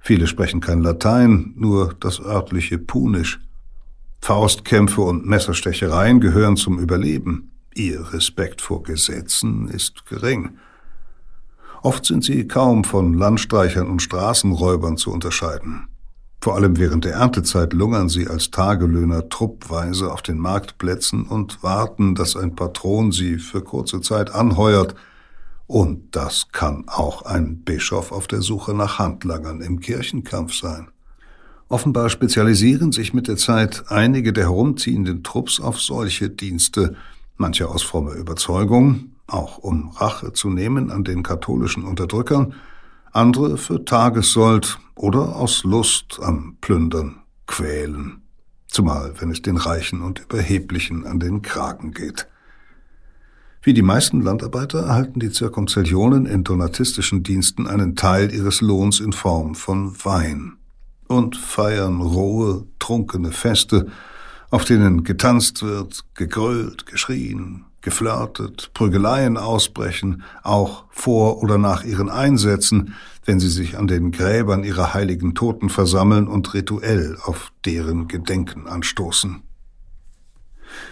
Viele sprechen kein Latein, nur das örtliche Punisch. Faustkämpfe und Messerstechereien gehören zum Überleben. Ihr Respekt vor Gesetzen ist gering. Oft sind sie kaum von Landstreichern und Straßenräubern zu unterscheiden. Vor allem während der Erntezeit lungern sie als Tagelöhner truppweise auf den Marktplätzen und warten, dass ein Patron sie für kurze Zeit anheuert – und das kann auch ein Bischof auf der Suche nach Handlangern im Kirchenkampf sein. Offenbar spezialisieren sich mit der Zeit einige der herumziehenden Trupps auf solche Dienste, manche aus frommer Überzeugung, auch um Rache zu nehmen an den katholischen Unterdrückern, andere für Tagessold oder aus Lust am Plündern, Quälen, zumal wenn es den Reichen und Überheblichen an den Kragen geht. Wie die meisten Landarbeiter erhalten die Zirkumzellionen in donatistischen Diensten einen Teil ihres Lohns in Form von Wein und feiern rohe, trunkene Feste, auf denen getanzt wird, gegrölt, geschrien, geflirtet, Prügeleien ausbrechen, auch vor oder nach ihren Einsätzen, wenn sie sich an den Gräbern ihrer heiligen Toten versammeln und rituell auf deren Gedenken anstoßen.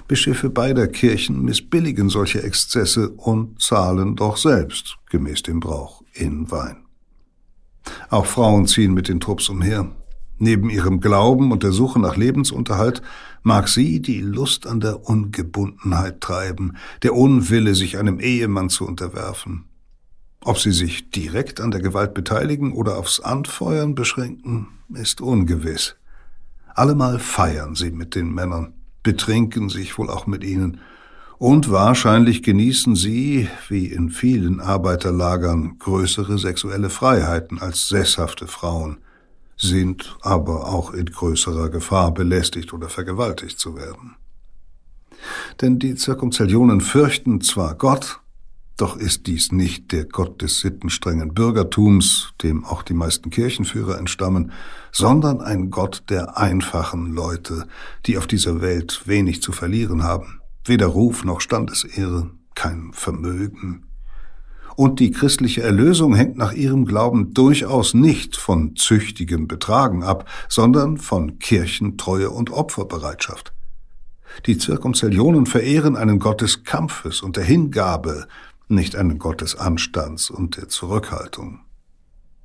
Bischöfe beider Kirchen missbilligen solche Exzesse und zahlen doch selbst, gemäß dem Brauch, in Wein. Auch Frauen ziehen mit den Trupps umher. Neben ihrem Glauben und der Suche nach Lebensunterhalt mag sie die Lust an der Ungebundenheit treiben, der Unwille, sich einem Ehemann zu unterwerfen. Ob sie sich direkt an der Gewalt beteiligen oder aufs Anfeuern beschränken, ist ungewiss. Allemal feiern sie mit den Männern betrinken sich wohl auch mit ihnen, und wahrscheinlich genießen sie, wie in vielen Arbeiterlagern, größere sexuelle Freiheiten als sesshafte Frauen, sind aber auch in größerer Gefahr, belästigt oder vergewaltigt zu werden. Denn die Zirkumzellionen fürchten zwar Gott, doch ist dies nicht der Gott des sittenstrengen Bürgertums, dem auch die meisten Kirchenführer entstammen, sondern ein Gott der einfachen Leute, die auf dieser Welt wenig zu verlieren haben, weder Ruf noch Standesehre, kein Vermögen. Und die christliche Erlösung hängt nach ihrem Glauben durchaus nicht von züchtigem Betragen ab, sondern von Kirchentreue und Opferbereitschaft. Die Zirkumzellionen verehren einen Gott des Kampfes und der Hingabe, nicht einen Gott des Anstands und der Zurückhaltung.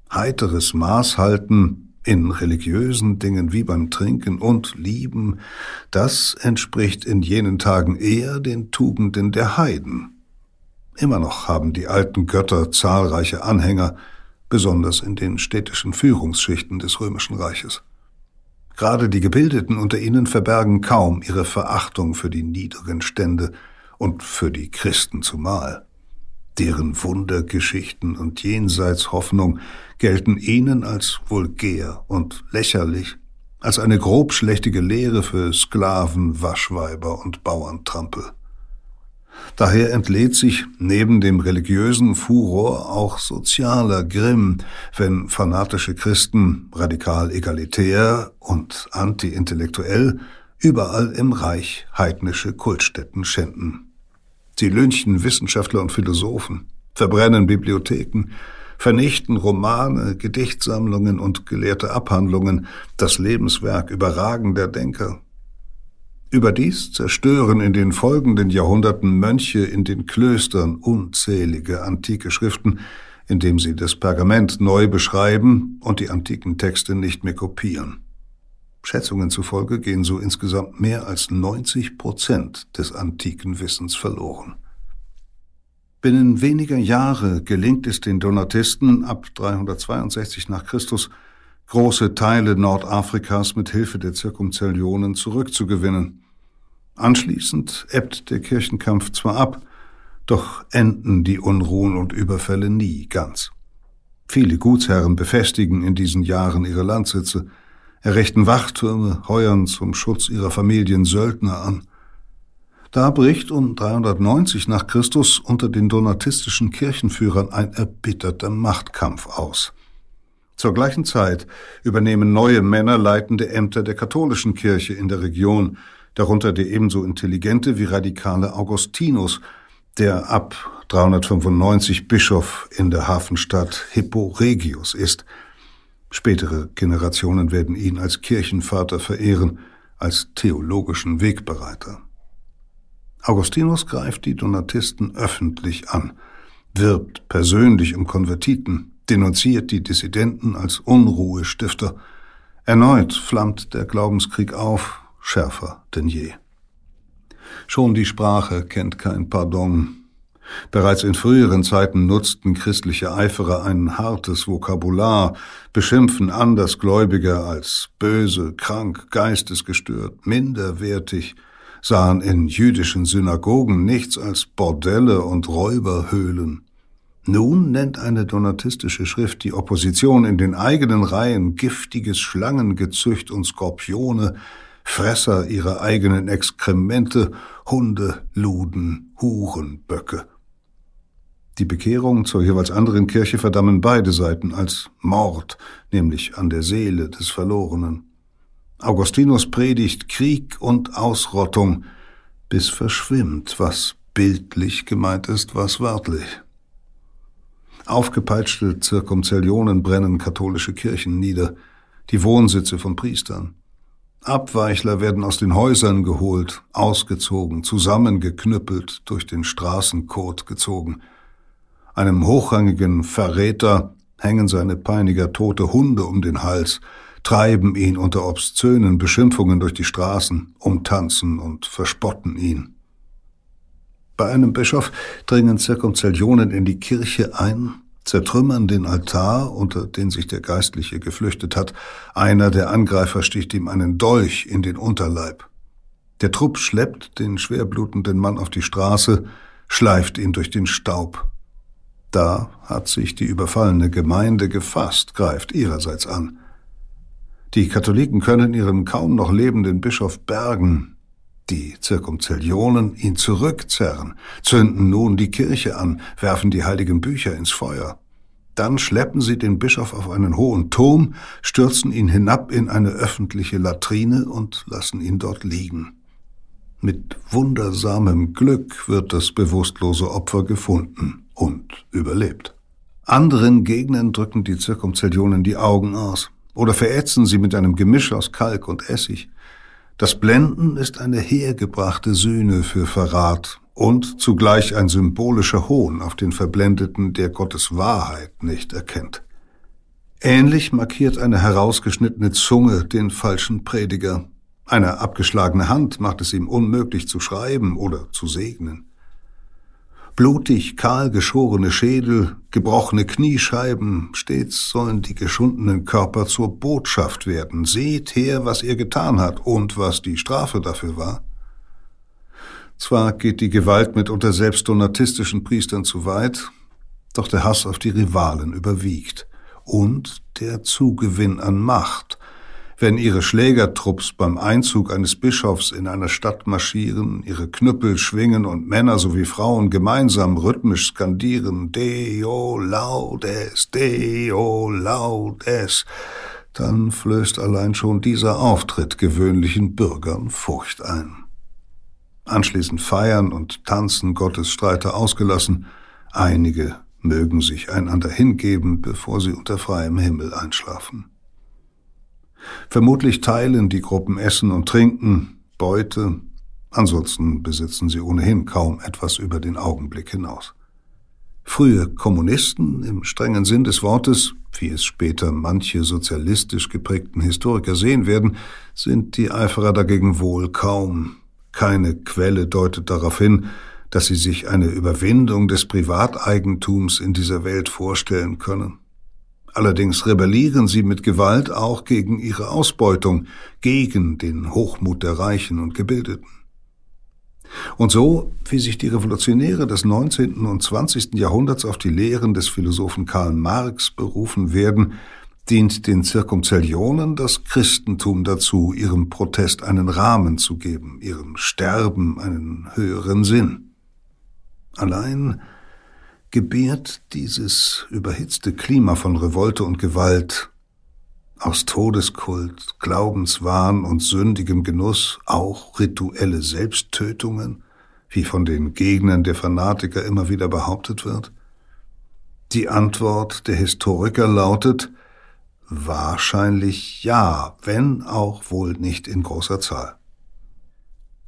Heiteres Maß halten in religiösen Dingen wie beim Trinken und Lieben, das entspricht in jenen Tagen eher den Tugenden der Heiden. Immer noch haben die alten Götter zahlreiche Anhänger, besonders in den städtischen Führungsschichten des römischen Reiches. Gerade die Gebildeten unter ihnen verbergen kaum ihre Verachtung für die niederen Stände und für die Christen zumal. Deren Wundergeschichten und Jenseitshoffnung gelten ihnen als vulgär und lächerlich, als eine grobschlächtige Lehre für Sklaven, Waschweiber und Bauerntrampel. Daher entlädt sich neben dem religiösen Furor auch sozialer Grimm, wenn fanatische Christen radikal egalitär und anti-intellektuell überall im Reich heidnische Kultstätten schänden. Sie lynchen Wissenschaftler und Philosophen, verbrennen Bibliotheken, vernichten Romane, Gedichtsammlungen und gelehrte Abhandlungen, das Lebenswerk überragender Denker. Überdies zerstören in den folgenden Jahrhunderten Mönche in den Klöstern unzählige antike Schriften, indem sie das Pergament neu beschreiben und die antiken Texte nicht mehr kopieren. Schätzungen zufolge gehen so insgesamt mehr als 90 Prozent des antiken Wissens verloren. Binnen weniger Jahre gelingt es den Donatisten ab 362 nach Christus, große Teile Nordafrikas mit Hilfe der Zirkumzellionen zurückzugewinnen. Anschließend ebbt der Kirchenkampf zwar ab, doch enden die Unruhen und Überfälle nie ganz. Viele Gutsherren befestigen in diesen Jahren ihre Landsitze, errichten Wachtürme, heuern zum Schutz ihrer Familien Söldner an. Da bricht um 390 nach Christus unter den donatistischen Kirchenführern ein erbitterter Machtkampf aus. Zur gleichen Zeit übernehmen neue Männer leitende Ämter der katholischen Kirche in der Region, darunter der ebenso intelligente wie radikale Augustinus, der ab 395 Bischof in der Hafenstadt Hippo Regius ist. Spätere Generationen werden ihn als Kirchenvater verehren, als theologischen Wegbereiter. Augustinus greift die Donatisten öffentlich an, wirbt persönlich um Konvertiten, denunziert die Dissidenten als Unruhestifter. Erneut flammt der Glaubenskrieg auf, schärfer denn je. Schon die Sprache kennt kein Pardon. Bereits in früheren Zeiten nutzten christliche Eiferer ein hartes Vokabular, beschimpfen Andersgläubiger als böse, krank, geistesgestört, minderwertig, sahen in jüdischen Synagogen nichts als Bordelle und Räuberhöhlen. Nun nennt eine donatistische Schrift die Opposition in den eigenen Reihen giftiges Schlangengezücht und Skorpione, Fresser ihrer eigenen Exkremente, Hunde, Luden, Huren, Böcke. Die Bekehrung zur jeweils anderen Kirche verdammen beide Seiten als Mord, nämlich an der Seele des Verlorenen. Augustinus predigt Krieg und Ausrottung, bis verschwimmt, was bildlich gemeint ist, was wörtlich. Aufgepeitschte Zirkumzellionen brennen katholische Kirchen nieder, die Wohnsitze von Priestern. Abweichler werden aus den Häusern geholt, ausgezogen, zusammengeknüppelt, durch den Straßenkot gezogen. Einem hochrangigen Verräter hängen seine Peiniger tote Hunde um den Hals, treiben ihn unter obszönen Beschimpfungen durch die Straßen, umtanzen und verspotten ihn. Bei einem Bischof dringen Zirkumzellionen in die Kirche ein, zertrümmern den Altar, unter den sich der Geistliche geflüchtet hat. Einer der Angreifer sticht ihm einen Dolch in den Unterleib. Der Trupp schleppt den schwerblutenden Mann auf die Straße, schleift ihn durch den Staub. Da hat sich die überfallene Gemeinde gefasst, greift ihrerseits an. Die Katholiken können ihren kaum noch lebenden Bischof bergen. Die Zirkumzellionen ihn zurückzerren, zünden nun die Kirche an, werfen die heiligen Bücher ins Feuer. Dann schleppen sie den Bischof auf einen hohen Turm, stürzen ihn hinab in eine öffentliche Latrine und lassen ihn dort liegen. Mit wundersamem Glück wird das bewusstlose Opfer gefunden und überlebt. Anderen Gegnern drücken die Zirkumzellionen die Augen aus oder verätzen sie mit einem Gemisch aus Kalk und Essig. Das Blenden ist eine hergebrachte Sühne für Verrat und zugleich ein symbolischer Hohn auf den Verblendeten, der Gottes Wahrheit nicht erkennt. Ähnlich markiert eine herausgeschnittene Zunge den falschen Prediger. Eine abgeschlagene Hand macht es ihm unmöglich zu schreiben oder zu segnen. Blutig, kahl geschorene Schädel, gebrochene Kniescheiben, stets sollen die geschundenen Körper zur Botschaft werden. Seht her, was ihr getan hat und was die Strafe dafür war. Zwar geht die Gewalt mitunter selbst donatistischen Priestern zu weit, doch der Hass auf die Rivalen überwiegt und der Zugewinn an Macht, wenn ihre Schlägertrupps beim Einzug eines Bischofs in einer Stadt marschieren, ihre Knüppel schwingen und Männer sowie Frauen gemeinsam rhythmisch skandieren Deo laudes, Deo laudes, dann flößt allein schon dieser Auftritt gewöhnlichen Bürgern Furcht ein. Anschließend feiern und tanzen Gottesstreiter ausgelassen, einige mögen sich einander hingeben, bevor sie unter freiem Himmel einschlafen. Vermutlich teilen die Gruppen Essen und Trinken, Beute, ansonsten besitzen sie ohnehin kaum etwas über den Augenblick hinaus. Frühe Kommunisten im strengen Sinn des Wortes, wie es später manche sozialistisch geprägten Historiker sehen werden, sind die Eiferer dagegen wohl kaum. Keine Quelle deutet darauf hin, dass sie sich eine Überwindung des Privateigentums in dieser Welt vorstellen können. Allerdings rebellieren sie mit Gewalt auch gegen ihre Ausbeutung, gegen den Hochmut der Reichen und Gebildeten. Und so, wie sich die Revolutionäre des 19. und 20. Jahrhunderts auf die Lehren des Philosophen Karl Marx berufen werden, dient den Zirkumzellionen das Christentum dazu, ihrem Protest einen Rahmen zu geben, ihrem Sterben einen höheren Sinn. Allein gebiert dieses überhitzte Klima von Revolte und Gewalt aus Todeskult, Glaubenswahn und sündigem Genuss auch rituelle Selbsttötungen, wie von den Gegnern der Fanatiker immer wieder behauptet wird? Die Antwort der Historiker lautet wahrscheinlich ja, wenn auch wohl nicht in großer Zahl.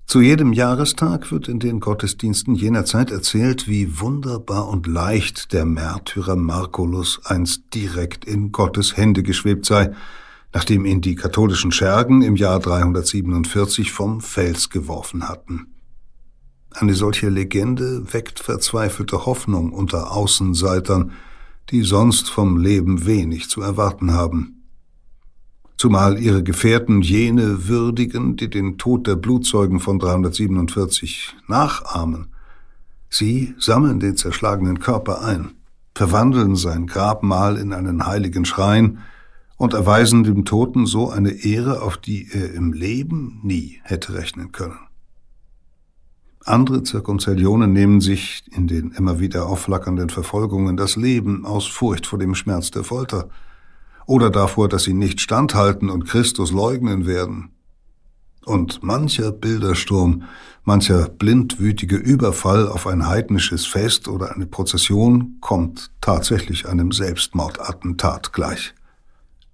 Zu jedem Jahrestag wird in den Gottesdiensten jener Zeit erzählt, wie wunderbar und leicht der Märtyrer Markulus einst direkt in Gottes Hände geschwebt sei, nachdem ihn die katholischen Schergen im Jahr 347 vom Fels geworfen hatten. Eine solche Legende weckt verzweifelte Hoffnung unter Außenseitern, die sonst vom Leben wenig zu erwarten haben zumal ihre Gefährten jene würdigen, die den Tod der Blutzeugen von 347 nachahmen. Sie sammeln den zerschlagenen Körper ein, verwandeln sein Grabmal in einen heiligen Schrein und erweisen dem Toten so eine Ehre, auf die er im Leben nie hätte rechnen können. Andere Zirkumzellionen nehmen sich in den immer wieder aufflackernden Verfolgungen das Leben aus Furcht vor dem Schmerz der Folter – oder davor, dass sie nicht standhalten und Christus leugnen werden. Und mancher Bildersturm, mancher blindwütige Überfall auf ein heidnisches Fest oder eine Prozession kommt tatsächlich einem Selbstmordattentat gleich.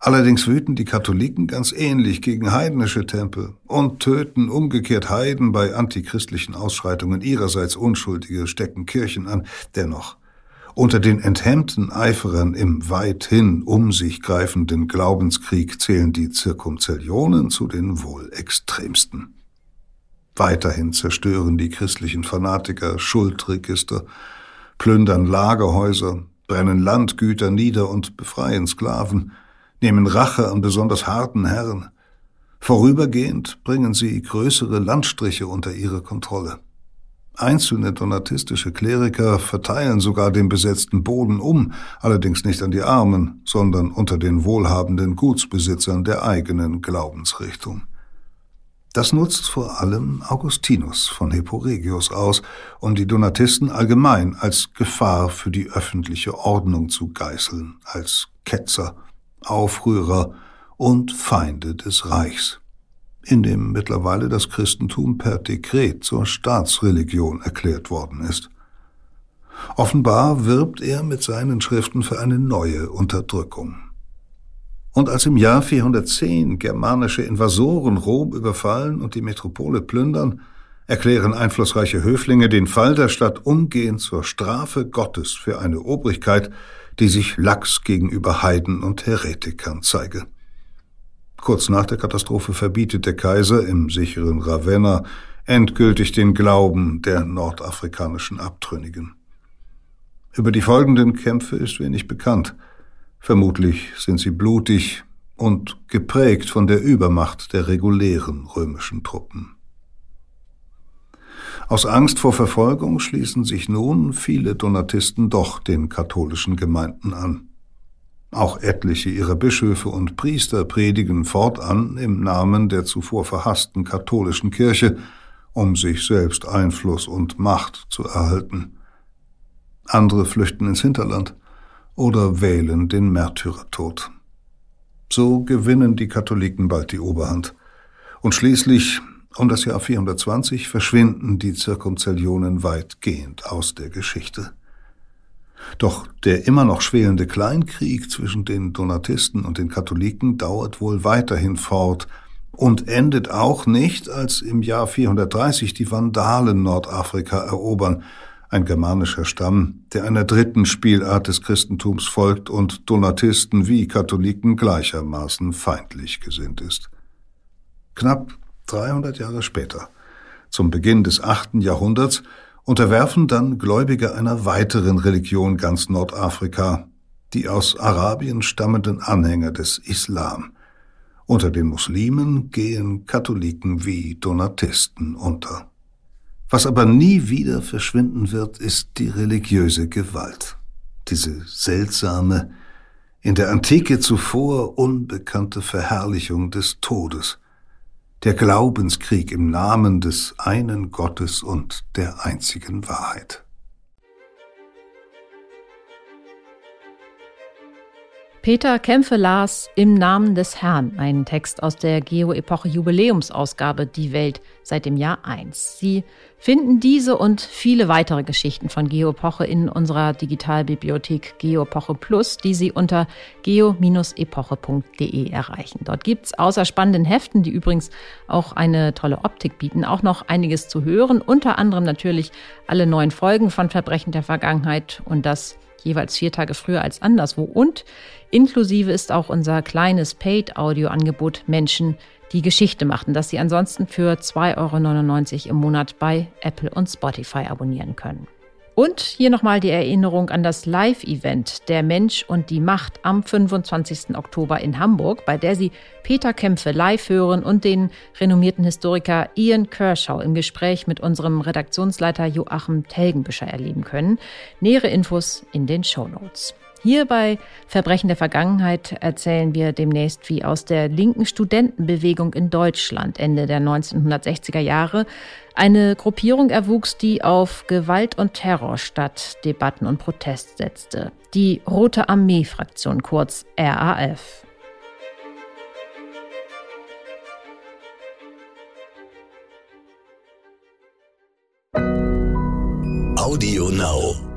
Allerdings wüten die Katholiken ganz ähnlich gegen heidnische Tempel und töten umgekehrt Heiden bei antichristlichen Ausschreitungen ihrerseits Unschuldige, stecken Kirchen an. Dennoch, unter den enthemmten Eiferern im weithin um sich greifenden Glaubenskrieg zählen die Zirkumzellionen zu den wohl extremsten. Weiterhin zerstören die christlichen Fanatiker Schuldregister, plündern Lagerhäuser, brennen Landgüter nieder und befreien Sklaven, nehmen Rache an besonders harten Herren. Vorübergehend bringen sie größere Landstriche unter ihre Kontrolle. Einzelne donatistische Kleriker verteilen sogar den besetzten Boden um, allerdings nicht an die Armen, sondern unter den wohlhabenden Gutsbesitzern der eigenen Glaubensrichtung. Das nutzt vor allem Augustinus von Hipporegius aus, um die Donatisten allgemein als Gefahr für die öffentliche Ordnung zu geißeln, als Ketzer, Aufrührer und Feinde des Reichs in dem mittlerweile das Christentum per Dekret zur Staatsreligion erklärt worden ist. Offenbar wirbt er mit seinen Schriften für eine neue Unterdrückung. Und als im Jahr 410 germanische Invasoren Rom überfallen und die Metropole plündern, erklären einflussreiche Höflinge den Fall der Stadt umgehend zur Strafe Gottes für eine Obrigkeit, die sich lax gegenüber Heiden und Heretikern zeige. Kurz nach der Katastrophe verbietet der Kaiser im sicheren Ravenna endgültig den Glauben der nordafrikanischen Abtrünnigen. Über die folgenden Kämpfe ist wenig bekannt. Vermutlich sind sie blutig und geprägt von der Übermacht der regulären römischen Truppen. Aus Angst vor Verfolgung schließen sich nun viele Donatisten doch den katholischen Gemeinden an. Auch etliche ihrer Bischöfe und Priester predigen fortan im Namen der zuvor verhassten katholischen Kirche, um sich selbst Einfluss und Macht zu erhalten. Andere flüchten ins Hinterland oder wählen den Märtyrertod. So gewinnen die Katholiken bald die Oberhand. Und schließlich, um das Jahr 420, verschwinden die Zirkumzellionen weitgehend aus der Geschichte. Doch der immer noch schwelende Kleinkrieg zwischen den Donatisten und den Katholiken dauert wohl weiterhin fort und endet auch nicht, als im Jahr 430 die Vandalen Nordafrika erobern, ein germanischer Stamm, der einer dritten Spielart des Christentums folgt und Donatisten wie Katholiken gleichermaßen feindlich gesinnt ist. Knapp 300 Jahre später, zum Beginn des achten Jahrhunderts, unterwerfen dann Gläubige einer weiteren Religion ganz Nordafrika, die aus Arabien stammenden Anhänger des Islam. Unter den Muslimen gehen Katholiken wie Donatisten unter. Was aber nie wieder verschwinden wird, ist die religiöse Gewalt. Diese seltsame, in der Antike zuvor unbekannte Verherrlichung des Todes, der Glaubenskrieg im Namen des einen Gottes und der einzigen Wahrheit. Peter Kämpfe las Im Namen des Herrn, einen Text aus der Geo-Epoche Jubiläumsausgabe Die Welt seit dem Jahr 1. Sie finden diese und viele weitere Geschichten von Geo-Epoche in unserer Digitalbibliothek Geo-Epoche Plus, die Sie unter geo-epoche.de erreichen. Dort gibt's außer spannenden Heften, die übrigens auch eine tolle Optik bieten, auch noch einiges zu hören, unter anderem natürlich alle neuen Folgen von Verbrechen der Vergangenheit und das jeweils vier Tage früher als anderswo. Und inklusive ist auch unser kleines Paid-Audio-Angebot Menschen, die Geschichte machten, das Sie ansonsten für 2,99 Euro im Monat bei Apple und Spotify abonnieren können. Und hier nochmal die Erinnerung an das Live-Event Der Mensch und die Macht am 25. Oktober in Hamburg, bei der Sie Peter Kämpfe live hören und den renommierten Historiker Ian Kershaw im Gespräch mit unserem Redaktionsleiter Joachim Telgenbüscher erleben können. Nähere Infos in den Show Notes. Hier bei Verbrechen der Vergangenheit erzählen wir demnächst, wie aus der linken Studentenbewegung in Deutschland Ende der 1960er Jahre eine Gruppierung erwuchs, die auf Gewalt und Terror statt Debatten und Protest setzte. Die Rote Armee-Fraktion, kurz RAF. Audio Now.